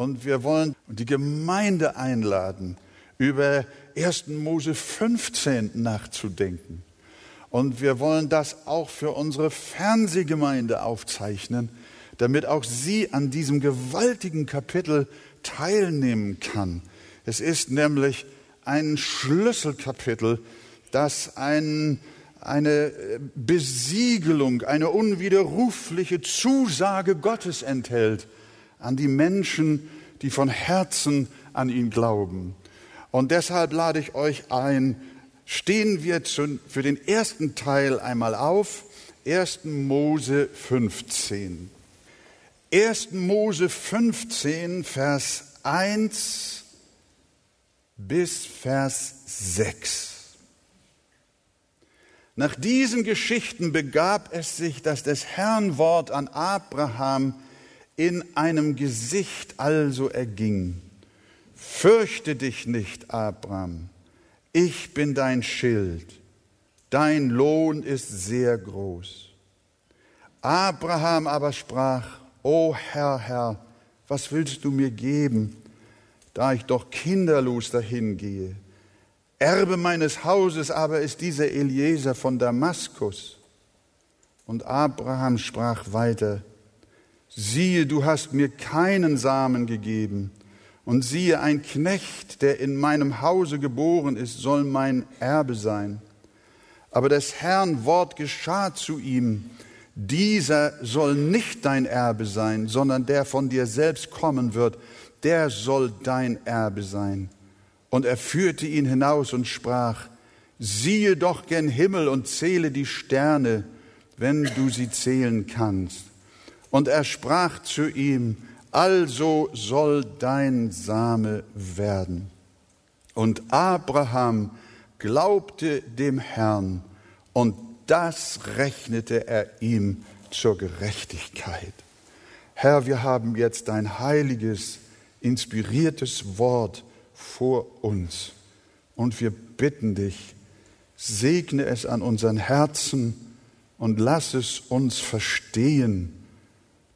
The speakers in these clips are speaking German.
Und wir wollen die Gemeinde einladen, über 1. Mose 15 nachzudenken. Und wir wollen das auch für unsere Fernsehgemeinde aufzeichnen, damit auch sie an diesem gewaltigen Kapitel teilnehmen kann. Es ist nämlich ein Schlüsselkapitel, das ein, eine Besiegelung, eine unwiderrufliche Zusage Gottes enthält an die Menschen, die von Herzen an ihn glauben. Und deshalb lade ich euch ein, stehen wir für den ersten Teil einmal auf, 1. Mose 15. 1. Mose 15, Vers 1 bis Vers 6. Nach diesen Geschichten begab es sich, dass des Herrn Wort an Abraham in einem Gesicht also erging. Fürchte dich nicht, Abraham, ich bin dein Schild, dein Lohn ist sehr groß. Abraham aber sprach, O Herr, Herr, was willst du mir geben, da ich doch kinderlos dahingehe? Erbe meines Hauses aber ist dieser Eliezer von Damaskus. Und Abraham sprach weiter, siehe, du hast mir keinen Samen gegeben, und siehe, ein Knecht, der in meinem Hause geboren ist, soll mein Erbe sein. Aber des Herrn Wort geschah zu ihm, dieser soll nicht dein Erbe sein, sondern der von dir selbst kommen wird, der soll dein Erbe sein. Und er führte ihn hinaus und sprach, siehe doch gen Himmel und zähle die Sterne, wenn du sie zählen kannst. Und er sprach zu ihm, also soll dein Same werden. Und Abraham glaubte dem Herrn und das rechnete er ihm zur Gerechtigkeit. Herr, wir haben jetzt dein heiliges, inspiriertes Wort vor uns und wir bitten dich, segne es an unseren Herzen und lass es uns verstehen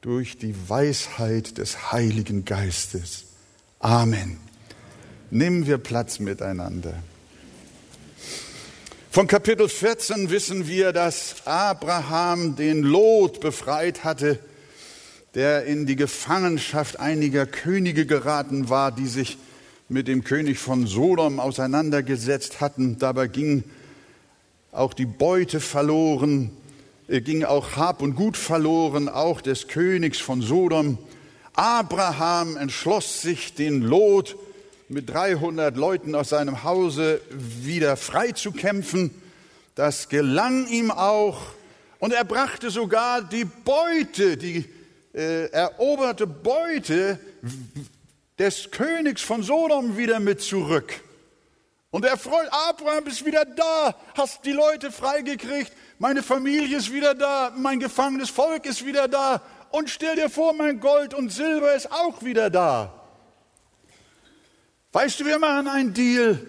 durch die Weisheit des Heiligen Geistes. Amen. Nehmen wir Platz miteinander. Von Kapitel 14 wissen wir, dass Abraham den Lot befreit hatte, der in die Gefangenschaft einiger Könige geraten war, die sich mit dem König von Sodom auseinandergesetzt hatten. Dabei ging auch die Beute verloren, ging auch Hab und Gut verloren, auch des Königs von Sodom. Abraham entschloss sich, den Lot mit 300 Leuten aus seinem Hause wieder freizukämpfen. Das gelang ihm auch. Und er brachte sogar die Beute, die äh, eroberte Beute des Königs von Sodom wieder mit zurück. Und er freut, Abraham ist wieder da, hast die Leute freigekriegt, meine Familie ist wieder da, mein gefangenes Volk ist wieder da und stell dir vor, mein Gold und Silber ist auch wieder da. Weißt du, wir machen einen Deal.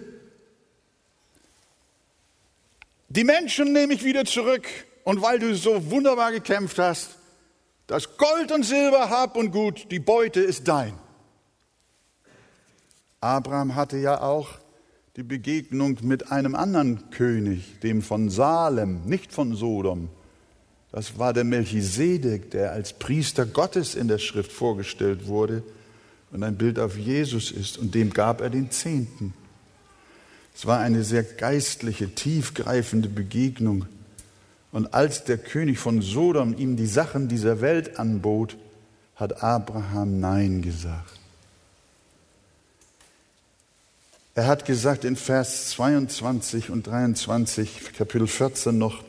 Die Menschen nehme ich wieder zurück und weil du so wunderbar gekämpft hast, das Gold und Silber, Hab und Gut, die Beute ist dein. Abraham hatte ja auch die Begegnung mit einem anderen König, dem von Salem, nicht von Sodom. Das war der Melchisedek, der als Priester Gottes in der Schrift vorgestellt wurde und ein Bild auf Jesus ist, und dem gab er den Zehnten. Es war eine sehr geistliche, tiefgreifende Begegnung. Und als der König von Sodom ihm die Sachen dieser Welt anbot, hat Abraham Nein gesagt. Er hat gesagt in Vers 22 und 23, Kapitel 14 noch,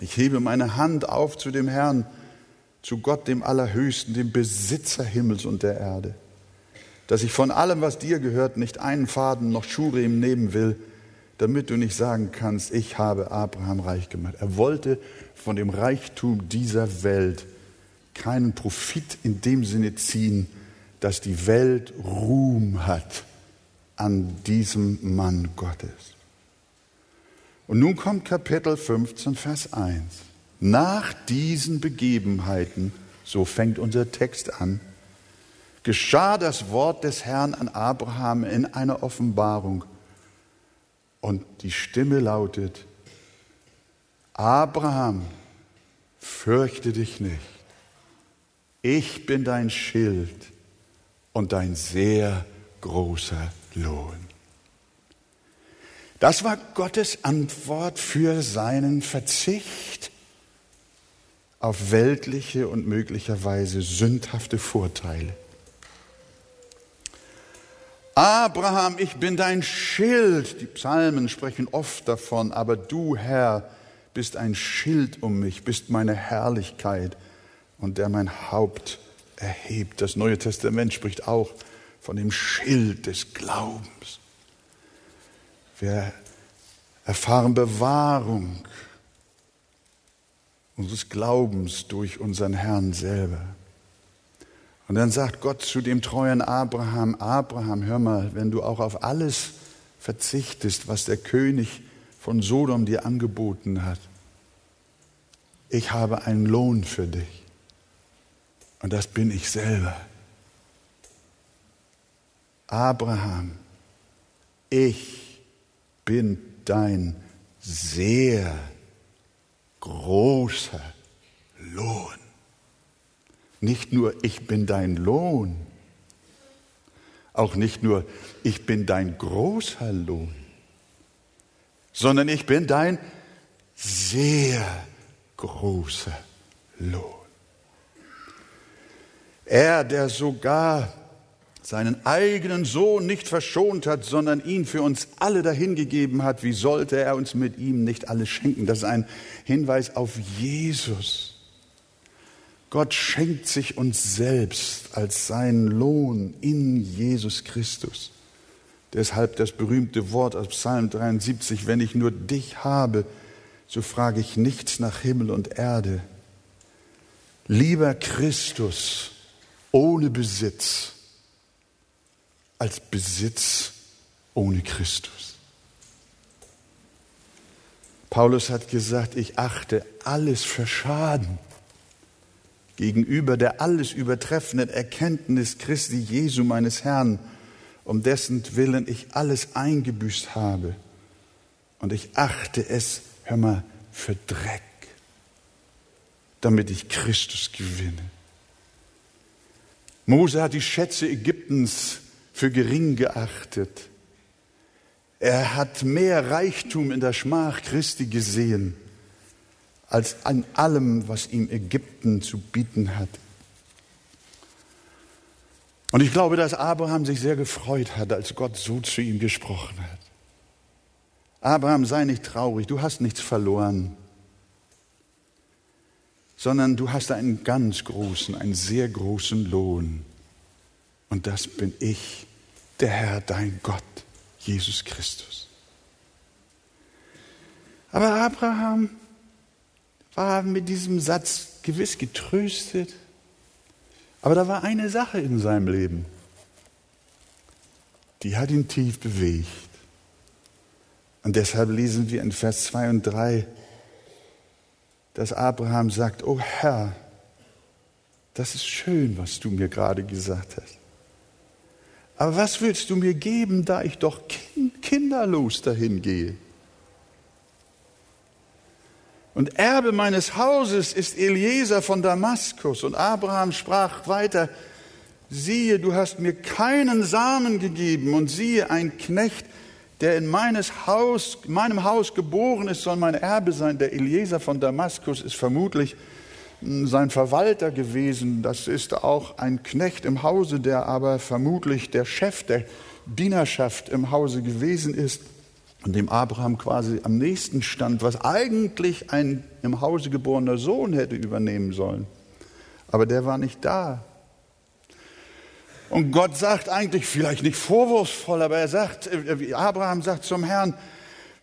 ich hebe meine Hand auf zu dem Herrn, zu Gott, dem Allerhöchsten, dem Besitzer Himmels und der Erde, dass ich von allem, was dir gehört, nicht einen Faden noch Schurem nehmen will, damit du nicht sagen kannst, ich habe Abraham reich gemacht. Er wollte von dem Reichtum dieser Welt keinen Profit in dem Sinne ziehen, dass die Welt Ruhm hat an diesem Mann Gottes. Und nun kommt Kapitel 15, Vers 1. Nach diesen Begebenheiten, so fängt unser Text an, geschah das Wort des Herrn an Abraham in einer Offenbarung. Und die Stimme lautet, Abraham, fürchte dich nicht. Ich bin dein Schild und dein sehr großer Lohn. Das war Gottes Antwort für seinen Verzicht auf weltliche und möglicherweise sündhafte Vorteile. Abraham, ich bin dein Schild. Die Psalmen sprechen oft davon, aber du, Herr, bist ein Schild um mich, bist meine Herrlichkeit und der mein Haupt erhebt. Das Neue Testament spricht auch von dem Schild des Glaubens. Wir erfahren Bewahrung unseres Glaubens durch unseren Herrn selber. Und dann sagt Gott zu dem treuen Abraham, Abraham, hör mal, wenn du auch auf alles verzichtest, was der König von Sodom dir angeboten hat, ich habe einen Lohn für dich. Und das bin ich selber. Abraham, ich bin dein sehr großer Lohn. Nicht nur ich bin dein Lohn, auch nicht nur ich bin dein großer Lohn, sondern ich bin dein sehr großer Lohn. Er, der sogar seinen eigenen Sohn nicht verschont hat, sondern ihn für uns alle dahingegeben hat, wie sollte er uns mit ihm nicht alles schenken? Das ist ein Hinweis auf Jesus. Gott schenkt sich uns selbst als seinen Lohn in Jesus Christus. Deshalb das berühmte Wort aus Psalm 73, wenn ich nur dich habe, so frage ich nichts nach Himmel und Erde. Lieber Christus ohne Besitz als Besitz ohne Christus. Paulus hat gesagt, ich achte alles für Schaden gegenüber der alles übertreffenden Erkenntnis Christi Jesu meines Herrn, um dessen Willen ich alles eingebüßt habe. Und ich achte es, hör mal, für Dreck, damit ich Christus gewinne. Mose hat die Schätze Ägyptens für gering geachtet. Er hat mehr Reichtum in der Schmach Christi gesehen als an allem, was ihm Ägypten zu bieten hat. Und ich glaube, dass Abraham sich sehr gefreut hat, als Gott so zu ihm gesprochen hat. Abraham, sei nicht traurig, du hast nichts verloren, sondern du hast einen ganz großen, einen sehr großen Lohn. Und das bin ich, der Herr, dein Gott, Jesus Christus. Aber Abraham war mit diesem Satz gewiss getröstet. Aber da war eine Sache in seinem Leben, die hat ihn tief bewegt. Und deshalb lesen wir in Vers 2 und 3, dass Abraham sagt, oh Herr, das ist schön, was du mir gerade gesagt hast. Aber was willst du mir geben, da ich doch kinderlos dahin gehe? Und Erbe meines Hauses ist Eliezer von Damaskus. Und Abraham sprach weiter, siehe, du hast mir keinen Samen gegeben und siehe, ein Knecht, der in meines Haus, meinem Haus geboren ist, soll mein Erbe sein. Der Eliezer von Damaskus ist vermutlich sein Verwalter gewesen. Das ist auch ein Knecht im Hause, der aber vermutlich der Chef der Dienerschaft im Hause gewesen ist und dem Abraham quasi am nächsten stand, was eigentlich ein im Hause geborener Sohn hätte übernehmen sollen. Aber der war nicht da. Und Gott sagt eigentlich, vielleicht nicht vorwurfsvoll, aber er sagt, äh, Abraham sagt zum Herrn,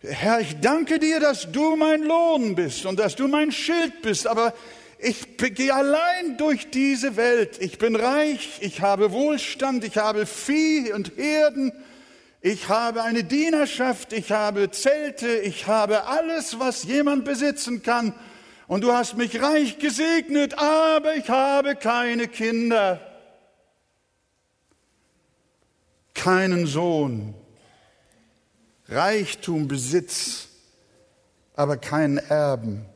Herr, ich danke dir, dass du mein Lohn bist und dass du mein Schild bist, aber ich gehe allein durch diese Welt. Ich bin reich, ich habe Wohlstand, ich habe Vieh und Herden, ich habe eine Dienerschaft, ich habe Zelte, ich habe alles, was jemand besitzen kann. Und du hast mich reich gesegnet, aber ich habe keine Kinder. keinen Sohn, Reichtum, Besitz, aber keinen Erben,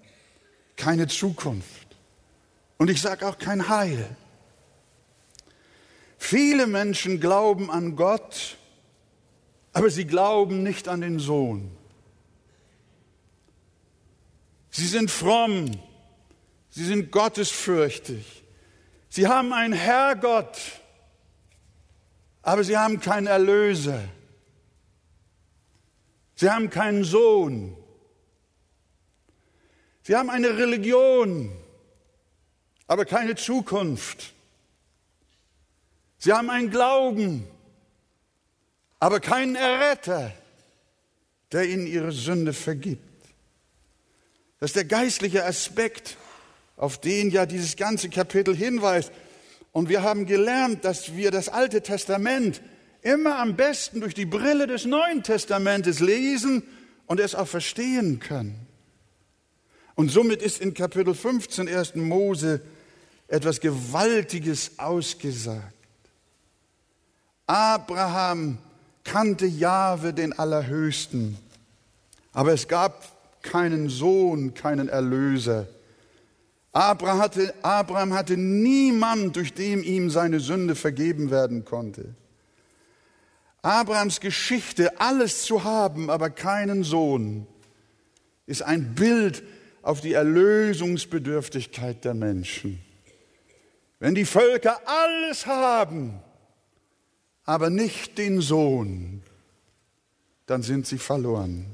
keine Zukunft. Und ich sage auch kein Heil. Viele Menschen glauben an Gott, aber sie glauben nicht an den Sohn. Sie sind fromm, sie sind gottesfürchtig, sie haben einen Herrgott, aber sie haben keinen Erlöser. Sie haben keinen Sohn. Sie haben eine Religion, aber keine Zukunft. Sie haben einen Glauben, aber keinen Erretter, der ihnen ihre Sünde vergibt. Das ist der geistliche Aspekt, auf den ja dieses ganze Kapitel hinweist. Und wir haben gelernt, dass wir das Alte Testament immer am besten durch die Brille des Neuen Testamentes lesen und es auch verstehen können. Und somit ist in Kapitel 15 1. Mose etwas Gewaltiges ausgesagt. Abraham kannte Jahwe den Allerhöchsten, aber es gab keinen Sohn, keinen Erlöser. Abraham hatte, Abraham hatte niemand, durch den ihm seine Sünde vergeben werden konnte. Abrahams Geschichte, alles zu haben, aber keinen Sohn, ist ein Bild auf die Erlösungsbedürftigkeit der Menschen. Wenn die Völker alles haben, aber nicht den Sohn, dann sind sie verloren.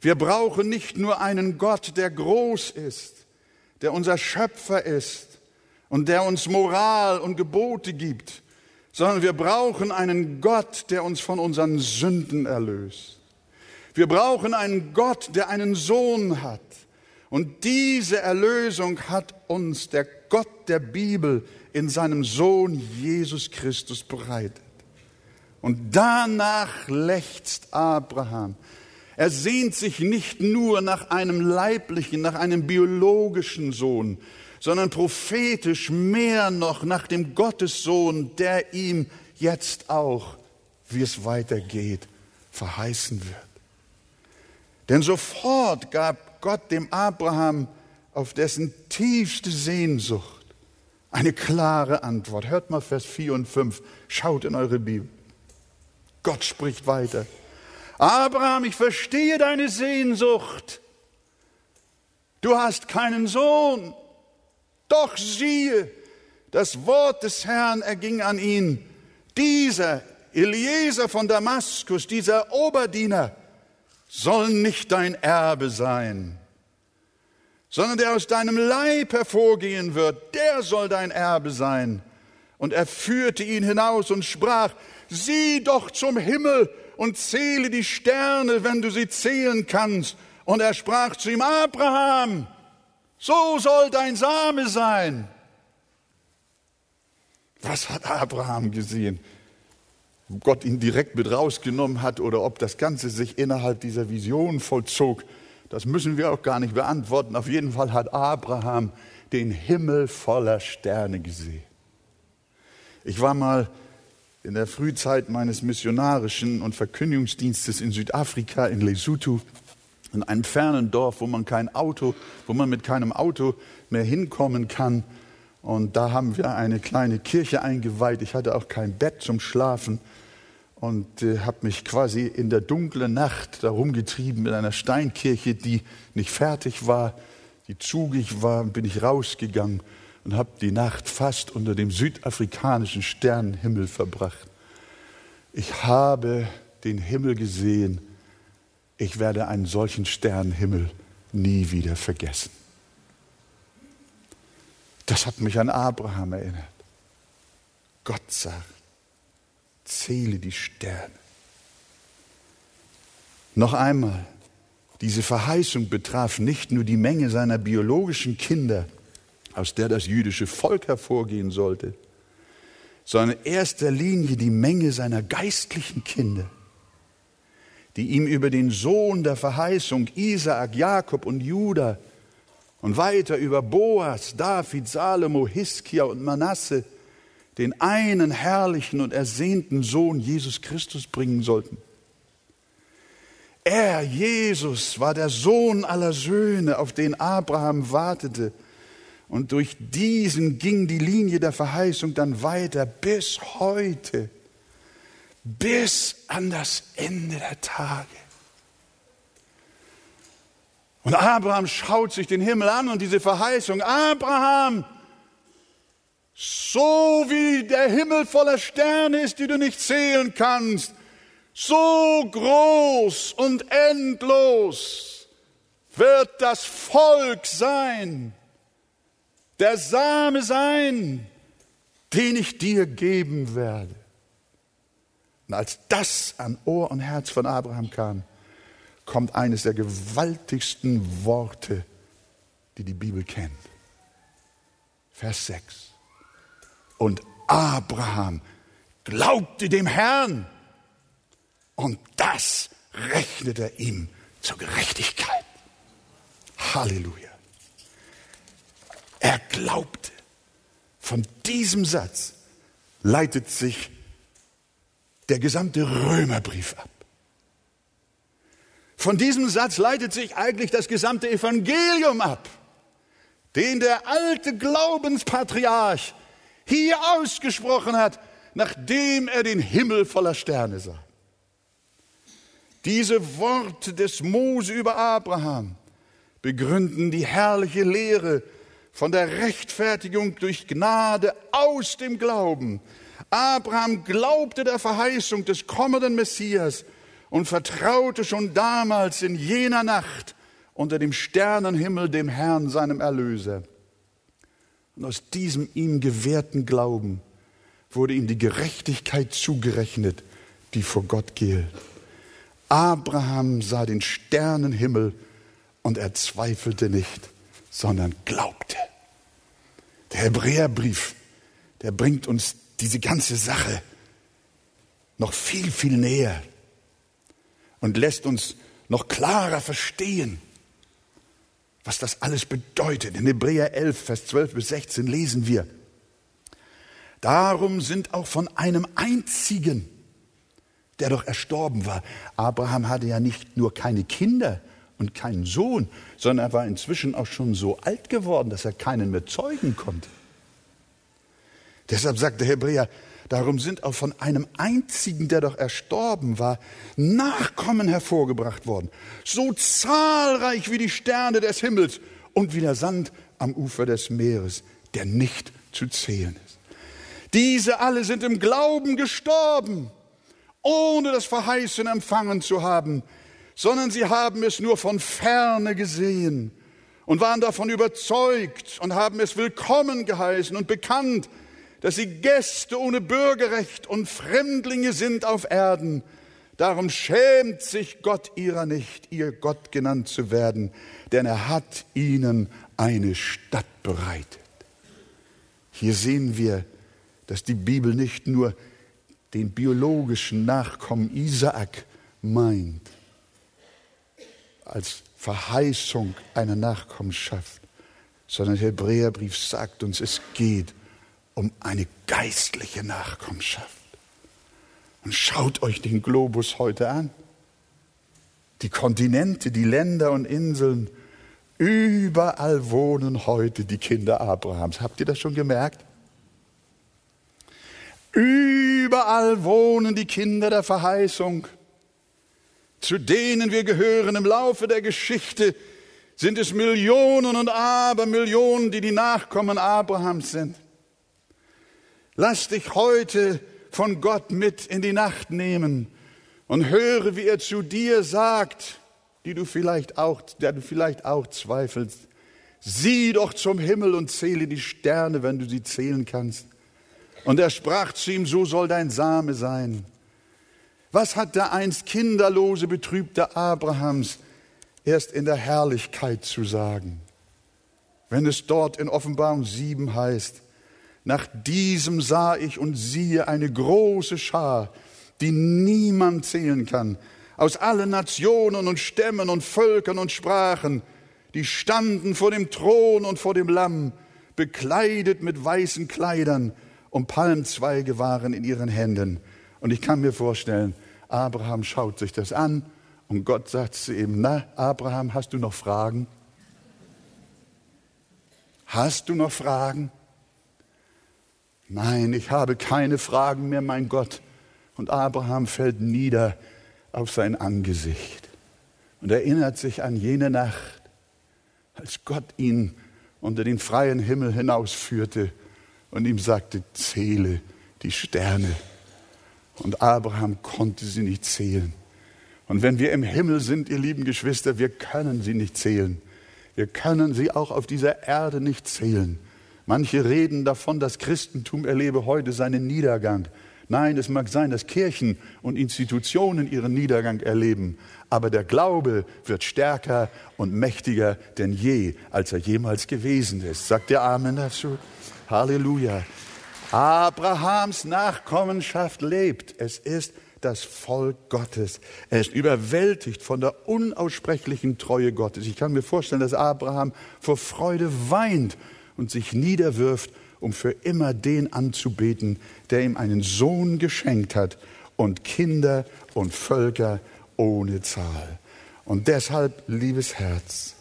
Wir brauchen nicht nur einen Gott, der groß ist, der unser Schöpfer ist und der uns Moral und Gebote gibt, sondern wir brauchen einen Gott, der uns von unseren Sünden erlöst. Wir brauchen einen Gott, der einen Sohn hat. Und diese Erlösung hat uns der Gott der Bibel in seinem Sohn Jesus Christus bereitet. Und danach lechzt Abraham. Er sehnt sich nicht nur nach einem leiblichen, nach einem biologischen Sohn, sondern prophetisch mehr noch nach dem Gottessohn, der ihm jetzt auch, wie es weitergeht, verheißen wird. Denn sofort gab Gott dem Abraham auf dessen tiefste Sehnsucht eine klare Antwort. Hört mal Vers 4 und 5. Schaut in eure Bibel. Gott spricht weiter. Abraham, ich verstehe deine Sehnsucht. Du hast keinen Sohn. Doch siehe, das Wort des Herrn erging an ihn. Dieser Eliezer von Damaskus, dieser Oberdiener, soll nicht dein Erbe sein sondern der aus deinem Leib hervorgehen wird, der soll dein Erbe sein. Und er führte ihn hinaus und sprach, sieh doch zum Himmel und zähle die Sterne, wenn du sie zählen kannst. Und er sprach zu ihm, Abraham, so soll dein Same sein. Was hat Abraham gesehen? Gott ihn direkt mit rausgenommen hat oder ob das Ganze sich innerhalb dieser Vision vollzog, das müssen wir auch gar nicht beantworten. Auf jeden Fall hat Abraham den Himmel voller Sterne gesehen. Ich war mal in der Frühzeit meines missionarischen und Verkündigungsdienstes in Südafrika, in Lesotho, in einem fernen Dorf, wo man kein Auto, wo man mit keinem Auto mehr hinkommen kann. Und da haben wir eine kleine Kirche eingeweiht. Ich hatte auch kein Bett zum Schlafen und äh, habe mich quasi in der dunklen Nacht darum getrieben in einer Steinkirche, die nicht fertig war, die zugig war, bin ich rausgegangen und habe die Nacht fast unter dem südafrikanischen Sternenhimmel verbracht. Ich habe den Himmel gesehen. Ich werde einen solchen Sternenhimmel nie wieder vergessen. Das hat mich an Abraham erinnert. Gott sagt, zähle die Sterne. Noch einmal, diese Verheißung betraf nicht nur die Menge seiner biologischen Kinder, aus der das jüdische Volk hervorgehen sollte, sondern in erster Linie die Menge seiner geistlichen Kinder, die ihm über den Sohn der Verheißung Isaak, Jakob und Judah und weiter über Boas, David, Salomo, Hiskia und Manasse den einen herrlichen und ersehnten Sohn Jesus Christus bringen sollten. Er, Jesus, war der Sohn aller Söhne, auf den Abraham wartete. Und durch diesen ging die Linie der Verheißung dann weiter bis heute, bis an das Ende der Tage. Und Abraham schaut sich den Himmel an und diese Verheißung, Abraham, so wie der Himmel voller Sterne ist, die du nicht zählen kannst, so groß und endlos wird das Volk sein, der Same sein, den ich dir geben werde. Und als das an Ohr und Herz von Abraham kam, kommt eines der gewaltigsten Worte, die die Bibel kennt. Vers 6. Und Abraham glaubte dem Herrn und das rechnet er ihm zur Gerechtigkeit. Halleluja. Er glaubte. Von diesem Satz leitet sich der gesamte Römerbrief ab. Von diesem Satz leitet sich eigentlich das gesamte Evangelium ab, den der alte Glaubenspatriarch hier ausgesprochen hat, nachdem er den Himmel voller Sterne sah. Diese Worte des Mose über Abraham begründen die herrliche Lehre von der Rechtfertigung durch Gnade aus dem Glauben. Abraham glaubte der Verheißung des kommenden Messias und vertraute schon damals in jener Nacht unter dem Sternenhimmel dem Herrn, seinem Erlöser. Und aus diesem ihm gewährten Glauben wurde ihm die Gerechtigkeit zugerechnet, die vor Gott gilt. Abraham sah den Sternenhimmel und er zweifelte nicht, sondern glaubte. Der Hebräerbrief, der bringt uns diese ganze Sache noch viel, viel näher und lässt uns noch klarer verstehen, was das alles bedeutet. In Hebräer 11, Vers 12 bis 16 lesen wir, Darum sind auch von einem einzigen, der doch erstorben war. Abraham hatte ja nicht nur keine Kinder und keinen Sohn, sondern er war inzwischen auch schon so alt geworden, dass er keinen mehr zeugen konnte. Deshalb sagt der Hebräer, darum sind auch von einem einzigen, der doch erstorben war, Nachkommen hervorgebracht worden, so zahlreich wie die Sterne des Himmels und wie der Sand am Ufer des Meeres, der nicht zu zählen ist. Diese alle sind im Glauben gestorben ohne das Verheißen empfangen zu haben, sondern sie haben es nur von ferne gesehen und waren davon überzeugt und haben es willkommen geheißen und bekannt, dass sie Gäste ohne Bürgerrecht und Fremdlinge sind auf Erden. Darum schämt sich Gott ihrer nicht, ihr Gott genannt zu werden, denn er hat ihnen eine Stadt bereitet. Hier sehen wir, dass die Bibel nicht nur den biologischen Nachkommen Isaak meint, als Verheißung einer Nachkommenschaft, sondern der Hebräerbrief sagt uns, es geht um eine geistliche Nachkommenschaft. Und schaut euch den Globus heute an. Die Kontinente, die Länder und Inseln, überall wohnen heute die Kinder Abrahams. Habt ihr das schon gemerkt? Überall wohnen die Kinder der Verheißung. Zu denen wir gehören im Laufe der Geschichte sind es Millionen und Abermillionen, die die Nachkommen Abrahams sind. Lass dich heute von Gott mit in die Nacht nehmen und höre, wie er zu dir sagt, die du vielleicht auch, der du vielleicht auch zweifelst. Sieh doch zum Himmel und zähle die Sterne, wenn du sie zählen kannst. Und er sprach zu ihm, so soll dein Same sein. Was hat der einst kinderlose, betrübte Abrahams erst in der Herrlichkeit zu sagen? Wenn es dort in Offenbarung 7 heißt, nach diesem sah ich und siehe eine große Schar, die niemand zählen kann, aus allen Nationen und Stämmen und Völkern und Sprachen, die standen vor dem Thron und vor dem Lamm, bekleidet mit weißen Kleidern und Palmzweige waren in ihren Händen. Und ich kann mir vorstellen, Abraham schaut sich das an und Gott sagt zu ihm, na, Abraham, hast du noch Fragen? Hast du noch Fragen? Nein, ich habe keine Fragen mehr, mein Gott. Und Abraham fällt nieder auf sein Angesicht und erinnert sich an jene Nacht, als Gott ihn unter den freien Himmel hinausführte und ihm sagte, zähle die Sterne. Und Abraham konnte sie nicht zählen. Und wenn wir im Himmel sind, ihr lieben Geschwister, wir können sie nicht zählen. Wir können sie auch auf dieser Erde nicht zählen. Manche reden davon, das Christentum erlebe heute seinen Niedergang. Nein, es mag sein, dass Kirchen und Institutionen ihren Niedergang erleben, aber der Glaube wird stärker und mächtiger denn je, als er jemals gewesen ist. Sagt der Amen dazu? Halleluja. Abrahams Nachkommenschaft lebt. Es ist das Volk Gottes. Er ist überwältigt von der unaussprechlichen Treue Gottes. Ich kann mir vorstellen, dass Abraham vor Freude weint und sich niederwirft, um für immer den anzubeten, der ihm einen Sohn geschenkt hat und Kinder und Völker ohne Zahl. Und deshalb, liebes Herz,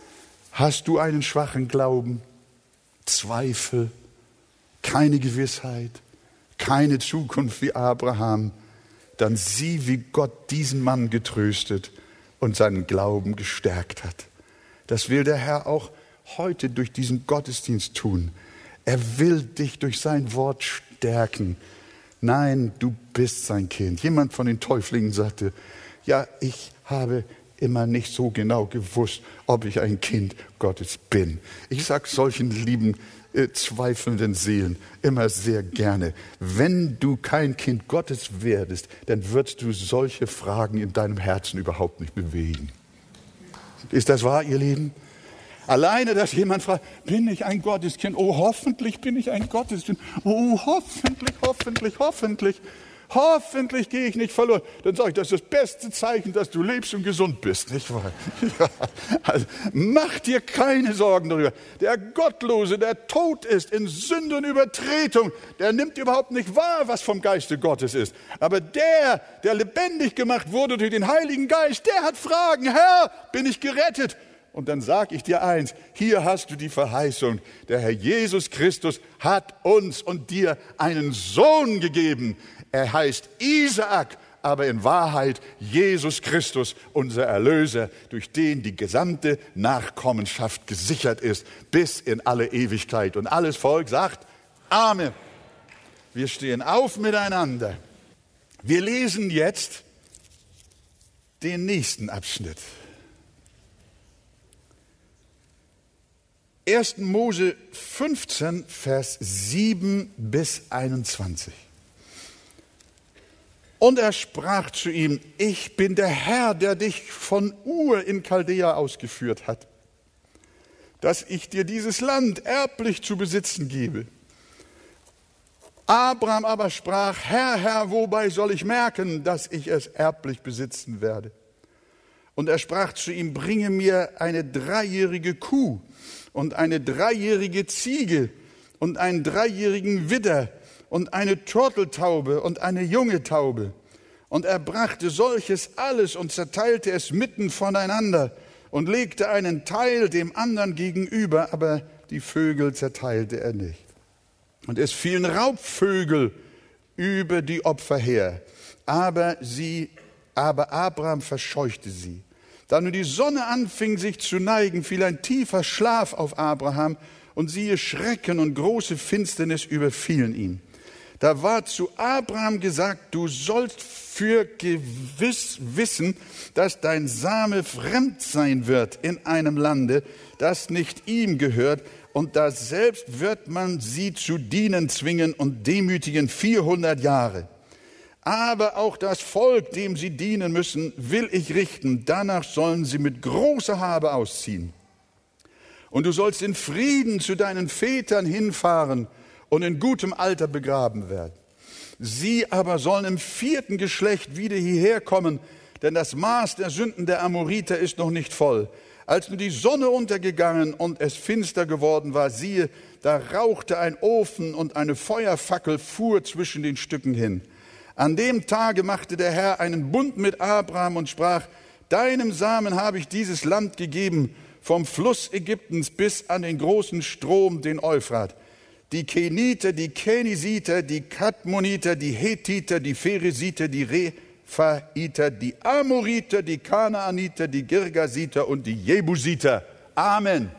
hast du einen schwachen Glauben, Zweifel, keine Gewissheit, keine Zukunft wie Abraham, dann sieh, wie Gott diesen Mann getröstet und seinen Glauben gestärkt hat. Das will der Herr auch heute durch diesen Gottesdienst tun. Er will dich durch sein Wort stärken. Nein, du bist sein Kind. Jemand von den Täuflingen sagte, ja, ich habe immer nicht so genau gewusst, ob ich ein Kind Gottes bin. Ich sage solchen lieben äh, zweifelnden Seelen immer sehr gerne, wenn du kein Kind Gottes werdest, dann wirst du solche Fragen in deinem Herzen überhaupt nicht bewegen. Ist das wahr, ihr Lieben? Alleine, dass jemand fragt, bin ich ein Gotteskind? Oh, hoffentlich bin ich ein Gotteskind. Oh, hoffentlich, hoffentlich, hoffentlich. Hoffentlich gehe ich nicht verloren. Dann sage ich, das ist das beste Zeichen, dass du lebst und gesund bist, nicht wahr? Ja, also, mach dir keine Sorgen darüber. Der Gottlose, der tot ist in Sünde und Übertretung, der nimmt überhaupt nicht wahr, was vom Geiste Gottes ist. Aber der, der lebendig gemacht wurde durch den Heiligen Geist, der hat Fragen. Herr, bin ich gerettet? Und dann sage ich dir eins, hier hast du die Verheißung. Der Herr Jesus Christus hat uns und dir einen Sohn gegeben. Er heißt Isaak, aber in Wahrheit Jesus Christus, unser Erlöser, durch den die gesamte Nachkommenschaft gesichert ist, bis in alle Ewigkeit. Und alles Volk sagt Amen. Wir stehen auf miteinander. Wir lesen jetzt den nächsten Abschnitt. 1. Mose 15, Vers 7 bis 21. Und er sprach zu ihm, ich bin der Herr, der dich von Ur in Chaldea ausgeführt hat, dass ich dir dieses Land erblich zu besitzen gebe. Abraham aber sprach, Herr, Herr, wobei soll ich merken, dass ich es erblich besitzen werde? Und er sprach zu ihm, bringe mir eine dreijährige Kuh und eine dreijährige Ziege und einen dreijährigen Widder und eine Turteltaube und eine junge Taube. Und er brachte solches alles und zerteilte es mitten voneinander und legte einen Teil dem anderen gegenüber, aber die Vögel zerteilte er nicht. Und es fielen Raubvögel über die Opfer her, aber sie, aber Abraham verscheuchte sie. Da nun die Sonne anfing sich zu neigen, fiel ein tiefer Schlaf auf Abraham und siehe Schrecken und große Finsternis überfielen ihn. Da war zu Abraham gesagt, du sollst für gewiss wissen, dass dein Same fremd sein wird in einem Lande, das nicht ihm gehört, und da selbst wird man sie zu dienen zwingen und demütigen 400 Jahre. Aber auch das Volk, dem sie dienen müssen, will ich richten. Danach sollen sie mit großer Habe ausziehen. Und du sollst in Frieden zu deinen Vätern hinfahren und in gutem Alter begraben werden. Sie aber sollen im vierten Geschlecht wieder hierher kommen, denn das Maß der Sünden der Amoriter ist noch nicht voll. Als nun die Sonne untergegangen und es finster geworden war, siehe, da rauchte ein Ofen und eine Feuerfackel fuhr zwischen den Stücken hin. An dem Tage machte der Herr einen Bund mit Abraham und sprach, Deinem Samen habe ich dieses Land gegeben, vom Fluss Ägyptens bis an den großen Strom, den Euphrat. Die Keniter, die Kenisiter, die Kadmoniter, die Hethiter, die Pheresiter, die Rephaiter, die Amoriter, die Kanaaniter, die Girgasiter und die Jebusiter. Amen.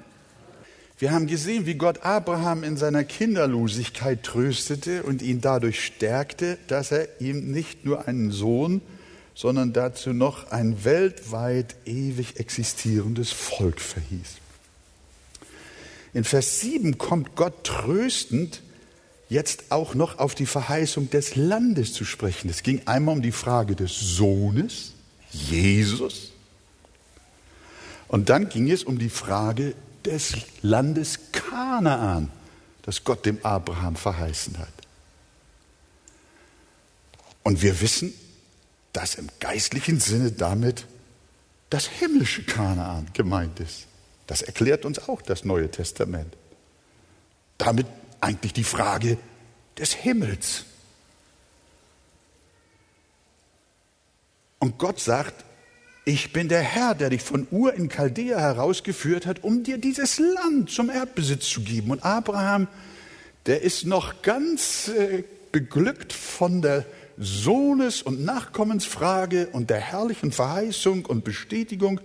Wir haben gesehen, wie Gott Abraham in seiner Kinderlosigkeit tröstete und ihn dadurch stärkte, dass er ihm nicht nur einen Sohn, sondern dazu noch ein weltweit ewig existierendes Volk verhieß. In Vers 7 kommt Gott tröstend jetzt auch noch auf die Verheißung des Landes zu sprechen. Es ging einmal um die Frage des Sohnes, Jesus, und dann ging es um die Frage des Landes Kanaan, das Gott dem Abraham verheißen hat. Und wir wissen, dass im geistlichen Sinne damit das himmlische Kanaan gemeint ist. Das erklärt uns auch das Neue Testament. Damit eigentlich die Frage des Himmels. Und Gott sagt, ich bin der Herr, der dich von Ur in Chaldea herausgeführt hat, um dir dieses Land zum Erbbesitz zu geben. Und Abraham, der ist noch ganz äh, beglückt von der Sohnes- und Nachkommensfrage und der herrlichen Verheißung und Bestätigung.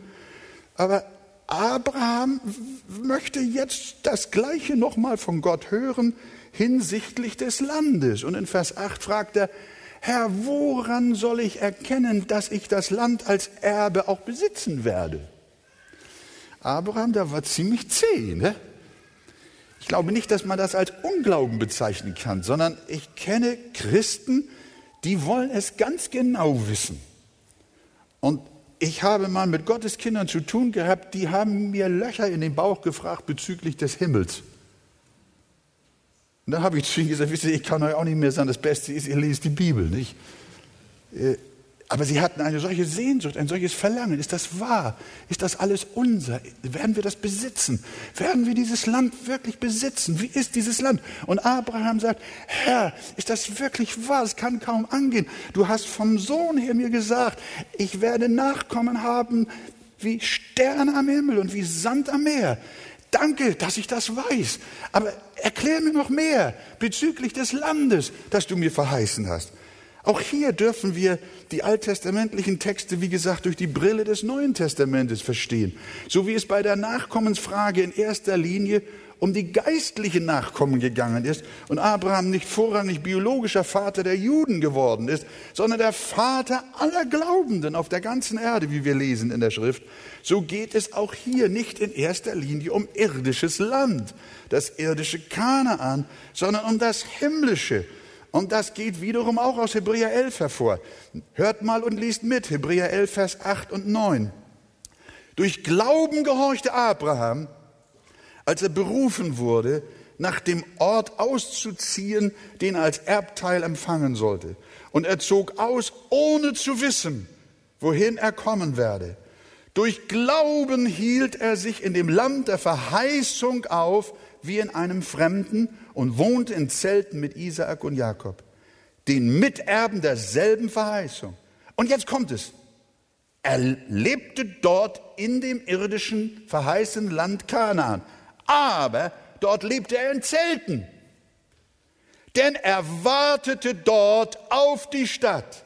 Aber Abraham möchte jetzt das Gleiche nochmal von Gott hören hinsichtlich des Landes. Und in Vers 8 fragt er, Herr, woran soll ich erkennen, dass ich das Land als Erbe auch besitzen werde? Abraham, der war ziemlich zäh. Ne? Ich glaube nicht, dass man das als Unglauben bezeichnen kann, sondern ich kenne Christen, die wollen es ganz genau wissen. Und ich habe mal mit Gottes Kindern zu tun gehabt, die haben mir Löcher in den Bauch gefragt bezüglich des Himmels. Und dann habe ich zu ihnen gesagt, wisst ihr, ich kann euch auch nicht mehr sagen, das Beste ist, ihr lest die Bibel, nicht? Äh, aber sie hatten eine solche Sehnsucht, ein solches Verlangen. Ist das wahr? Ist das alles unser? Werden wir das besitzen? Werden wir dieses Land wirklich besitzen? Wie ist dieses Land? Und Abraham sagt, Herr, ist das wirklich wahr? Es kann kaum angehen. Du hast vom Sohn her mir gesagt, ich werde Nachkommen haben wie Sterne am Himmel und wie Sand am Meer. Danke, dass ich das weiß. Aber erklär mir noch mehr bezüglich des Landes, das du mir verheißen hast. Auch hier dürfen wir die alttestamentlichen Texte, wie gesagt, durch die Brille des Neuen Testamentes verstehen. So wie es bei der Nachkommensfrage in erster Linie um die geistlichen Nachkommen gegangen ist und Abraham nicht vorrangig biologischer Vater der Juden geworden ist, sondern der Vater aller Glaubenden auf der ganzen Erde, wie wir lesen in der Schrift, so geht es auch hier nicht in erster Linie um irdisches Land, das irdische Kanaan, sondern um das himmlische, und das geht wiederum auch aus Hebräer 11 hervor. Hört mal und liest mit, Hebräer 11, Vers 8 und 9. Durch Glauben gehorchte Abraham, als er berufen wurde, nach dem Ort auszuziehen, den er als Erbteil empfangen sollte. Und er zog aus, ohne zu wissen, wohin er kommen werde. Durch Glauben hielt er sich in dem Land der Verheißung auf, wie in einem Fremden und wohnte in Zelten mit Isaak und Jakob, den Miterben derselben Verheißung. Und jetzt kommt es. Er lebte dort in dem irdischen verheißenen Land Kanaan. Aber dort lebte er in Zelten. Denn er wartete dort auf die Stadt,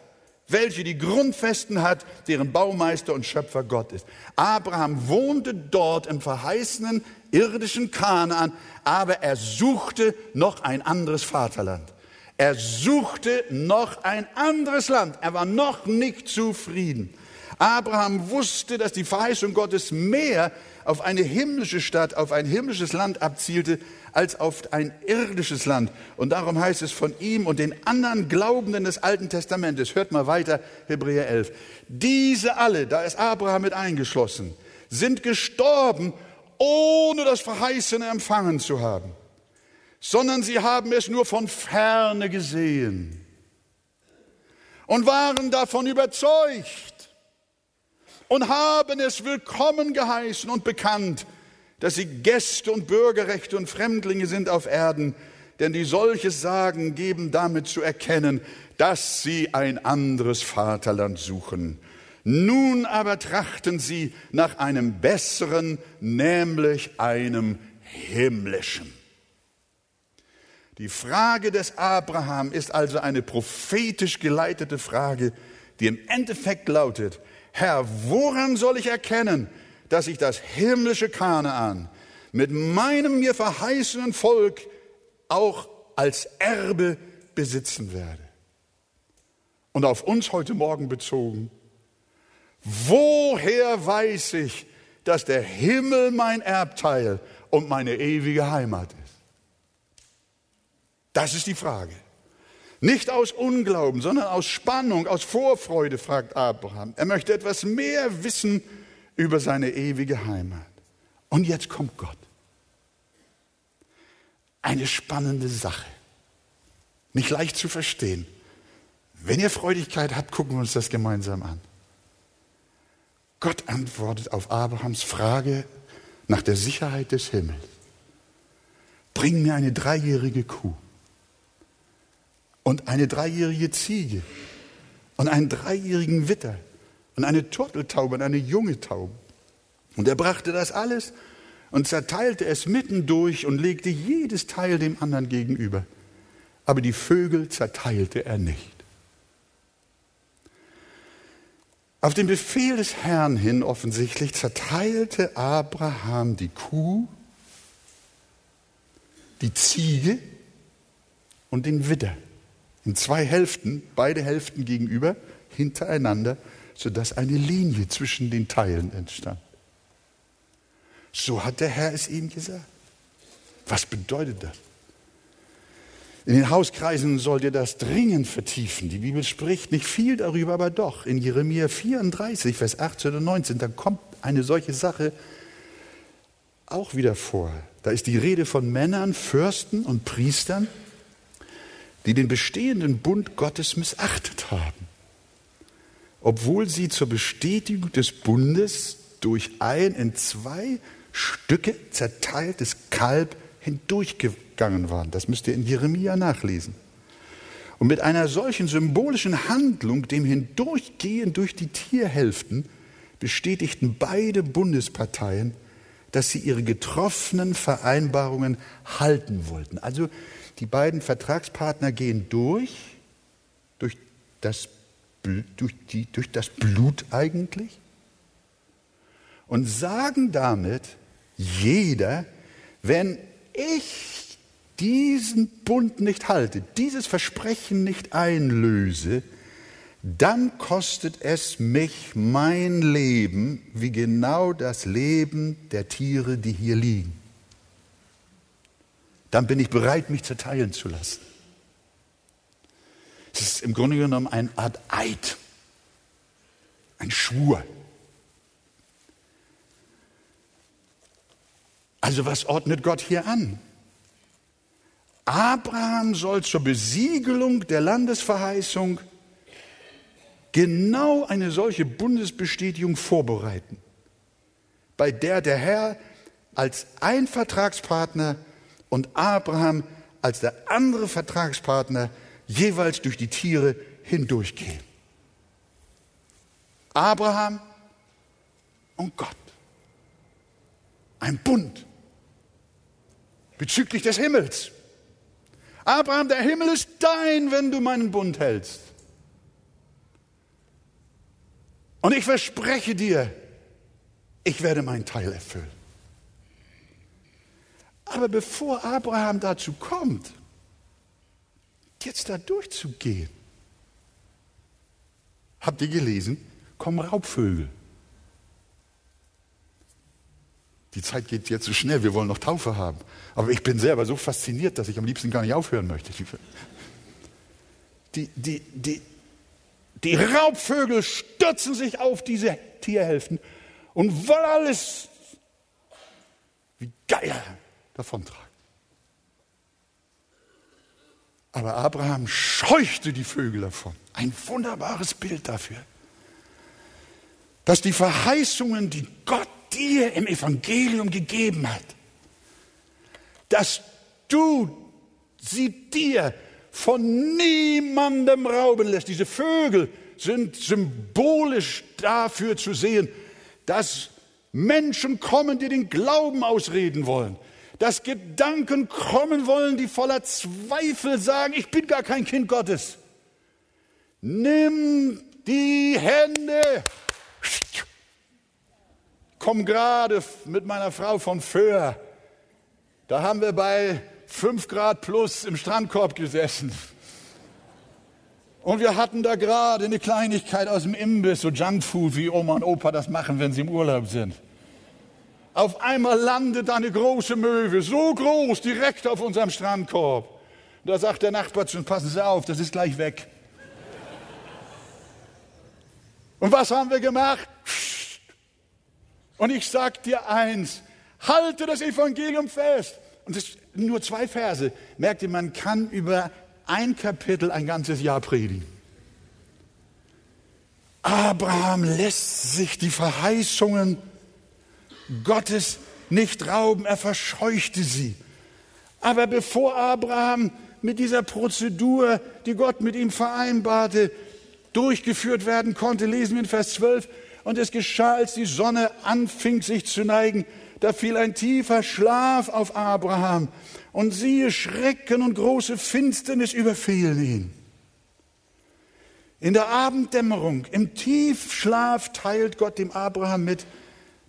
welche die Grundfesten hat, deren Baumeister und Schöpfer Gott ist. Abraham wohnte dort im verheißenen irdischen Kanaan, aber er suchte noch ein anderes Vaterland. Er suchte noch ein anderes Land. Er war noch nicht zufrieden. Abraham wusste, dass die Verheißung Gottes mehr auf eine himmlische Stadt, auf ein himmlisches Land abzielte, als auf ein irdisches Land. Und darum heißt es von ihm und den anderen Glaubenden des Alten Testamentes, hört mal weiter, Hebräer 11, diese alle, da ist Abraham mit eingeschlossen, sind gestorben ohne das Verheißene empfangen zu haben, sondern sie haben es nur von ferne gesehen und waren davon überzeugt und haben es willkommen geheißen und bekannt, dass sie Gäste und Bürgerrechte und Fremdlinge sind auf Erden, denn die solches sagen, geben damit zu erkennen, dass sie ein anderes Vaterland suchen. Nun aber trachten sie nach einem besseren, nämlich einem himmlischen. Die Frage des Abraham ist also eine prophetisch geleitete Frage, die im Endeffekt lautet, Herr, woran soll ich erkennen, dass ich das himmlische Kanaan mit meinem mir verheißenen Volk auch als Erbe besitzen werde? Und auf uns heute Morgen bezogen, woher weiß ich, dass der Himmel mein Erbteil und meine ewige Heimat ist? Das ist die Frage. Nicht aus Unglauben, sondern aus Spannung, aus Vorfreude, fragt Abraham. Er möchte etwas mehr wissen über seine ewige Heimat. Und jetzt kommt Gott. Eine spannende Sache. Nicht leicht zu verstehen. Wenn ihr Freudigkeit habt, gucken wir uns das gemeinsam an. Gott antwortet auf Abrahams Frage nach der Sicherheit des Himmels. Bring mir eine dreijährige Kuh und eine dreijährige Ziege und einen dreijährigen Witter und eine Turteltaube und eine junge Taube. Und er brachte das alles und zerteilte es mittendurch und legte jedes Teil dem anderen gegenüber. Aber die Vögel zerteilte er nicht. Auf den Befehl des Herrn hin offensichtlich zerteilte Abraham die Kuh, die Ziege und den Widder in zwei Hälften, beide Hälften gegenüber, hintereinander, sodass eine Linie zwischen den Teilen entstand. So hat der Herr es ihm gesagt. Was bedeutet das? In den Hauskreisen sollt ihr das dringend vertiefen. Die Bibel spricht nicht viel darüber, aber doch. In Jeremia 34, Vers 18 und 19, da kommt eine solche Sache auch wieder vor. Da ist die Rede von Männern, Fürsten und Priestern, die den bestehenden Bund Gottes missachtet haben, obwohl sie zur Bestätigung des Bundes durch ein in zwei Stücke zerteiltes Kalb hindurchgegangen waren. Das müsst ihr in Jeremia nachlesen. Und mit einer solchen symbolischen Handlung, dem Hindurchgehen durch die Tierhälften, bestätigten beide Bundesparteien, dass sie ihre getroffenen Vereinbarungen halten wollten. Also die beiden Vertragspartner gehen durch, durch das, durch, die, durch das Blut eigentlich, und sagen damit, jeder, wenn ich diesen Bund nicht halte, dieses Versprechen nicht einlöse, dann kostet es mich mein Leben wie genau das Leben der Tiere, die hier liegen dann bin ich bereit, mich zerteilen zu lassen. Es ist im Grunde genommen eine Art Eid, ein Schwur. Also was ordnet Gott hier an? Abraham soll zur Besiegelung der Landesverheißung genau eine solche Bundesbestätigung vorbereiten, bei der der Herr als ein Vertragspartner und Abraham als der andere Vertragspartner jeweils durch die Tiere hindurchgehen. Abraham und Gott. Ein Bund bezüglich des Himmels. Abraham, der Himmel ist dein, wenn du meinen Bund hältst. Und ich verspreche dir, ich werde meinen Teil erfüllen. Aber bevor Abraham dazu kommt, jetzt da durchzugehen, habt ihr gelesen, kommen Raubvögel. Die Zeit geht jetzt so schnell, wir wollen noch Taufe haben. Aber ich bin selber so fasziniert, dass ich am liebsten gar nicht aufhören möchte. Die, die, die, die Raubvögel stürzen sich auf diese Tierhälften und wollen alles wie Geier davontragen. Aber Abraham scheuchte die Vögel davon. Ein wunderbares Bild dafür. dass die Verheißungen, die Gott dir im Evangelium gegeben hat, dass du sie dir von niemandem rauben lässt. Diese Vögel sind symbolisch dafür zu sehen, dass Menschen kommen, die den Glauben ausreden wollen, dass Gedanken kommen wollen, die voller Zweifel sagen, ich bin gar kein Kind Gottes. Nimm die Hände. Komm gerade mit meiner Frau von Föhr. Da haben wir bei fünf Grad plus im Strandkorb gesessen. Und wir hatten da gerade eine Kleinigkeit aus dem Imbiss, so Junkfood, wie Oma und Opa das machen, wenn sie im Urlaub sind. Auf einmal landet eine große Möwe, so groß, direkt auf unserem Strandkorb. Da sagt der Nachbar zu uns, passen Sie auf, das ist gleich weg. Und was haben wir gemacht? Und ich sag dir eins, halte das Evangelium fest. Und das sind nur zwei Verse. Merkt ihr, man kann über ein Kapitel ein ganzes Jahr predigen. Abraham lässt sich die Verheißungen Gottes nicht rauben, er verscheuchte sie. Aber bevor Abraham mit dieser Prozedur, die Gott mit ihm vereinbarte, durchgeführt werden konnte, lesen wir in Vers 12, und es geschah, als die Sonne anfing sich zu neigen, da fiel ein tiefer Schlaf auf Abraham, und siehe, Schrecken und große Finsternis überfielen ihn. In der Abenddämmerung, im Tiefschlaf teilt Gott dem Abraham mit,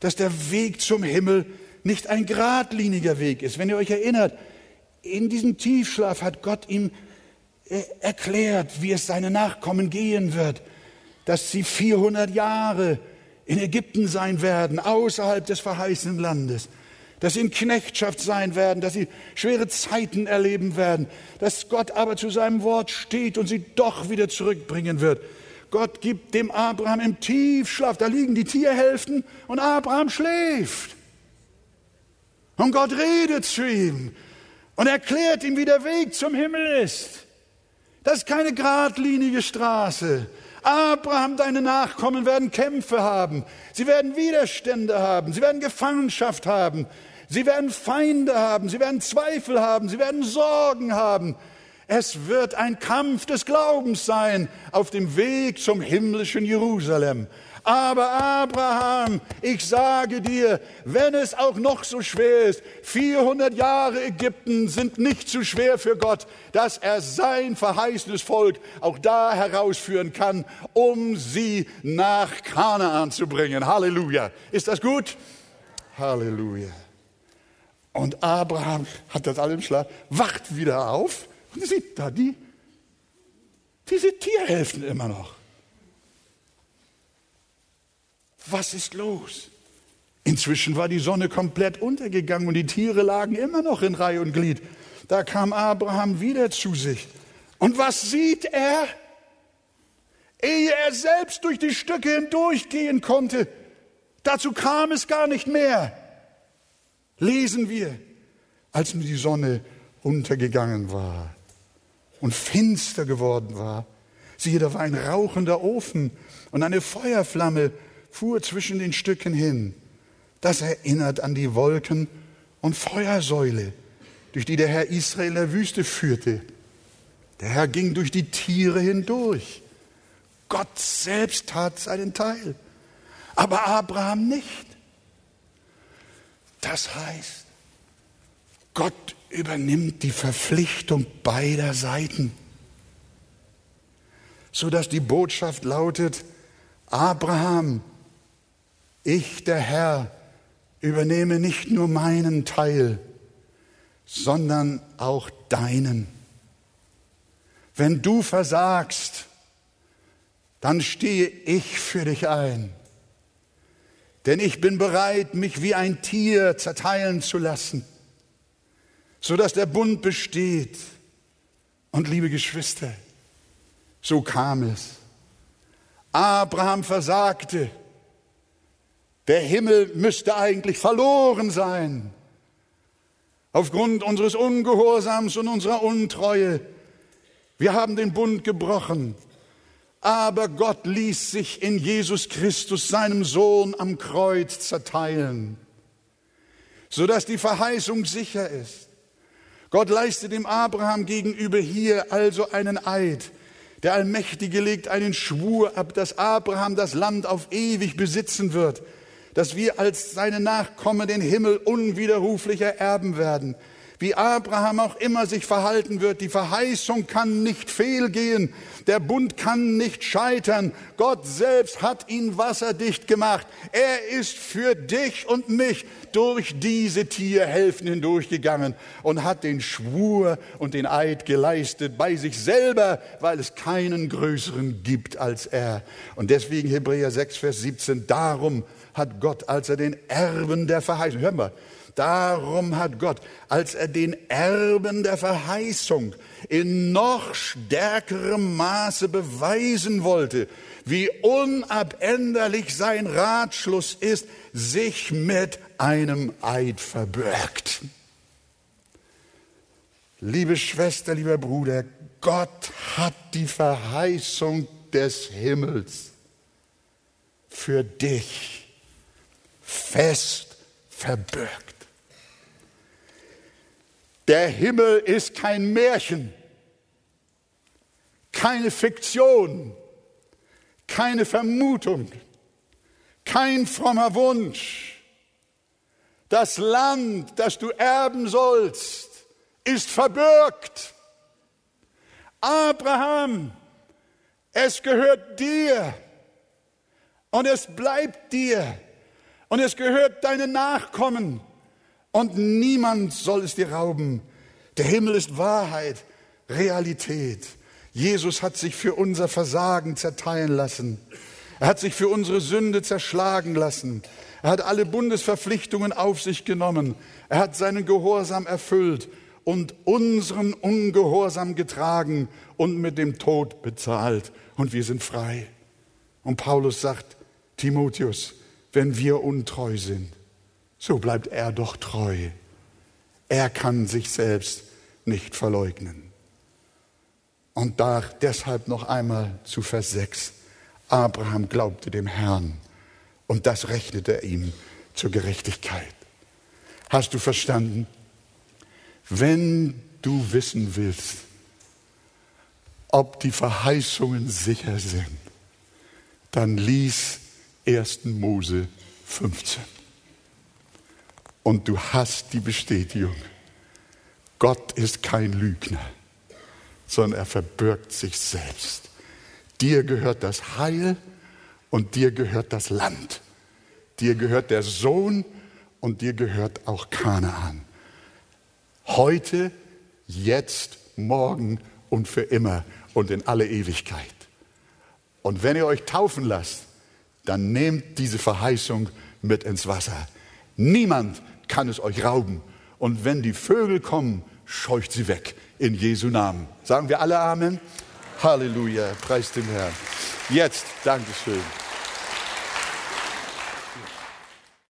dass der Weg zum Himmel nicht ein geradliniger Weg ist. Wenn ihr euch erinnert, in diesem Tiefschlaf hat Gott ihm äh, erklärt, wie es seine Nachkommen gehen wird, dass sie 400 Jahre in Ägypten sein werden, außerhalb des verheißenen Landes, dass sie in Knechtschaft sein werden, dass sie schwere Zeiten erleben werden, dass Gott aber zu seinem Wort steht und sie doch wieder zurückbringen wird. Gott gibt dem Abraham im Tiefschlaf, da liegen die Tierhälften und Abraham schläft. Und Gott redet zu ihm und erklärt ihm, wie der Weg zum Himmel ist. Das ist keine geradlinige Straße. Abraham, deine Nachkommen werden Kämpfe haben. Sie werden Widerstände haben. Sie werden Gefangenschaft haben. Sie werden Feinde haben. Sie werden Zweifel haben. Sie werden Sorgen haben. Es wird ein Kampf des Glaubens sein auf dem Weg zum himmlischen Jerusalem. Aber Abraham, ich sage dir, wenn es auch noch so schwer ist, 400 Jahre Ägypten sind nicht zu schwer für Gott, dass er sein verheißenes Volk auch da herausführen kann, um sie nach Kanaan zu bringen. Halleluja. Ist das gut? Halleluja. Und Abraham hat das alles im Schlaf, wacht wieder auf und sieht da die, diese Tierhälften immer noch. Was ist los? Inzwischen war die Sonne komplett untergegangen und die Tiere lagen immer noch in Reihe und Glied. Da kam Abraham wieder zu sich. Und was sieht er? Ehe er selbst durch die Stücke hindurchgehen konnte, dazu kam es gar nicht mehr. Lesen wir, als die Sonne untergegangen war und finster geworden war. Siehe, da war ein rauchender Ofen und eine Feuerflamme fuhr zwischen den Stücken hin. Das erinnert an die Wolken und Feuersäule, durch die der Herr Israel der Wüste führte. Der Herr ging durch die Tiere hindurch. Gott selbst tat seinen Teil, aber Abraham nicht. Das heißt, Gott übernimmt die Verpflichtung beider Seiten, sodass die Botschaft lautet, Abraham, ich, der Herr, übernehme nicht nur meinen Teil, sondern auch deinen. Wenn du versagst, dann stehe ich für dich ein. Denn ich bin bereit, mich wie ein Tier zerteilen zu lassen, sodass der Bund besteht. Und liebe Geschwister, so kam es. Abraham versagte der Himmel müsste eigentlich verloren sein. Aufgrund unseres Ungehorsams und unserer Untreue. Wir haben den Bund gebrochen. Aber Gott ließ sich in Jesus Christus, seinem Sohn, am Kreuz zerteilen, sodass die Verheißung sicher ist. Gott leistet dem Abraham gegenüber hier also einen Eid. Der Allmächtige legt einen Schwur ab, dass Abraham das Land auf ewig besitzen wird, dass wir als seine Nachkommen den Himmel unwiderruflich ererben werden wie Abraham auch immer sich verhalten wird. Die Verheißung kann nicht fehlgehen. Der Bund kann nicht scheitern. Gott selbst hat ihn wasserdicht gemacht. Er ist für dich und mich durch diese Tierhälften hindurchgegangen und hat den Schwur und den Eid geleistet bei sich selber, weil es keinen größeren gibt als er. Und deswegen Hebräer 6, Vers 17, darum hat Gott, als er den Erben der Verheißung, hören wir, Darum hat Gott, als er den Erben der Verheißung in noch stärkerem Maße beweisen wollte, wie unabänderlich sein Ratschluss ist, sich mit einem Eid verbirgt. Liebe Schwester, lieber Bruder, Gott hat die Verheißung des Himmels für dich fest verbirgt. Der Himmel ist kein Märchen, keine Fiktion, keine Vermutung, kein frommer Wunsch. Das Land, das du erben sollst, ist verbürgt. Abraham, es gehört dir und es bleibt dir und es gehört deinen Nachkommen und niemand soll es dir rauben. Der Himmel ist Wahrheit, Realität. Jesus hat sich für unser Versagen zerteilen lassen. Er hat sich für unsere Sünde zerschlagen lassen. Er hat alle Bundesverpflichtungen auf sich genommen. Er hat seinen Gehorsam erfüllt und unseren Ungehorsam getragen und mit dem Tod bezahlt. Und wir sind frei. Und Paulus sagt, Timotheus, wenn wir untreu sind, so bleibt er doch treu. Er kann sich selbst nicht verleugnen. Und da deshalb noch einmal zu Vers 6. Abraham glaubte dem Herrn und das rechnete er ihm zur Gerechtigkeit. Hast du verstanden? Wenn du wissen willst, ob die Verheißungen sicher sind, dann lies 1. Mose 15 und du hast die Bestätigung. Gott ist kein Lügner, sondern er verbirgt sich selbst. Dir gehört das Heil und dir gehört das Land. Dir gehört der Sohn und dir gehört auch Kanaan. Heute, jetzt, morgen und für immer und in alle Ewigkeit. Und wenn ihr euch taufen lasst, dann nehmt diese Verheißung mit ins Wasser. Niemand kann es euch rauben. Und wenn die Vögel kommen, scheucht sie weg. In Jesu Namen. Sagen wir alle Amen? Halleluja. Preis dem Herrn. Jetzt, Dankeschön.